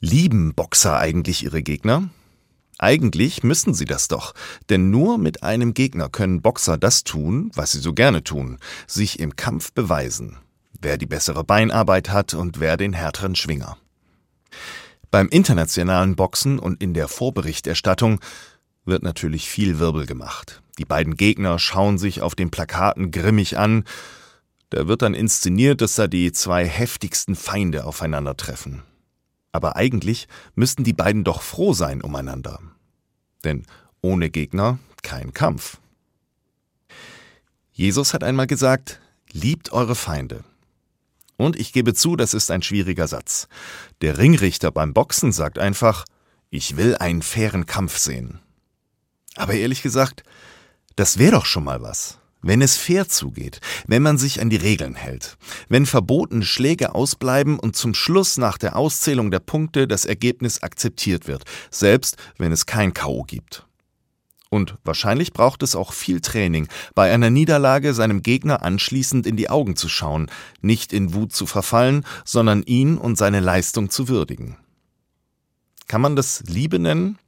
Lieben Boxer eigentlich ihre Gegner? Eigentlich müssen sie das doch, denn nur mit einem Gegner können Boxer das tun, was sie so gerne tun, sich im Kampf beweisen, wer die bessere Beinarbeit hat und wer den härteren Schwinger. Beim internationalen Boxen und in der Vorberichterstattung wird natürlich viel Wirbel gemacht. Die beiden Gegner schauen sich auf den Plakaten grimmig an, da wird dann inszeniert, dass da die zwei heftigsten Feinde aufeinandertreffen. Aber eigentlich müssten die beiden doch froh sein umeinander. Denn ohne Gegner kein Kampf. Jesus hat einmal gesagt, liebt eure Feinde. Und ich gebe zu, das ist ein schwieriger Satz. Der Ringrichter beim Boxen sagt einfach, ich will einen fairen Kampf sehen. Aber ehrlich gesagt, das wäre doch schon mal was. Wenn es fair zugeht, wenn man sich an die Regeln hält, wenn verbotene Schläge ausbleiben und zum Schluss nach der Auszählung der Punkte das Ergebnis akzeptiert wird, selbst wenn es kein KO gibt. Und wahrscheinlich braucht es auch viel Training, bei einer Niederlage seinem Gegner anschließend in die Augen zu schauen, nicht in Wut zu verfallen, sondern ihn und seine Leistung zu würdigen. Kann man das Liebe nennen?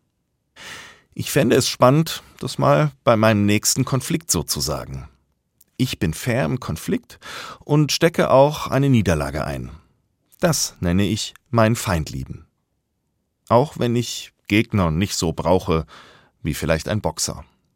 Ich fände es spannend, das mal bei meinem nächsten Konflikt so zu sagen. Ich bin fair im Konflikt und stecke auch eine Niederlage ein. Das nenne ich mein Feind lieben. Auch wenn ich Gegner nicht so brauche wie vielleicht ein Boxer.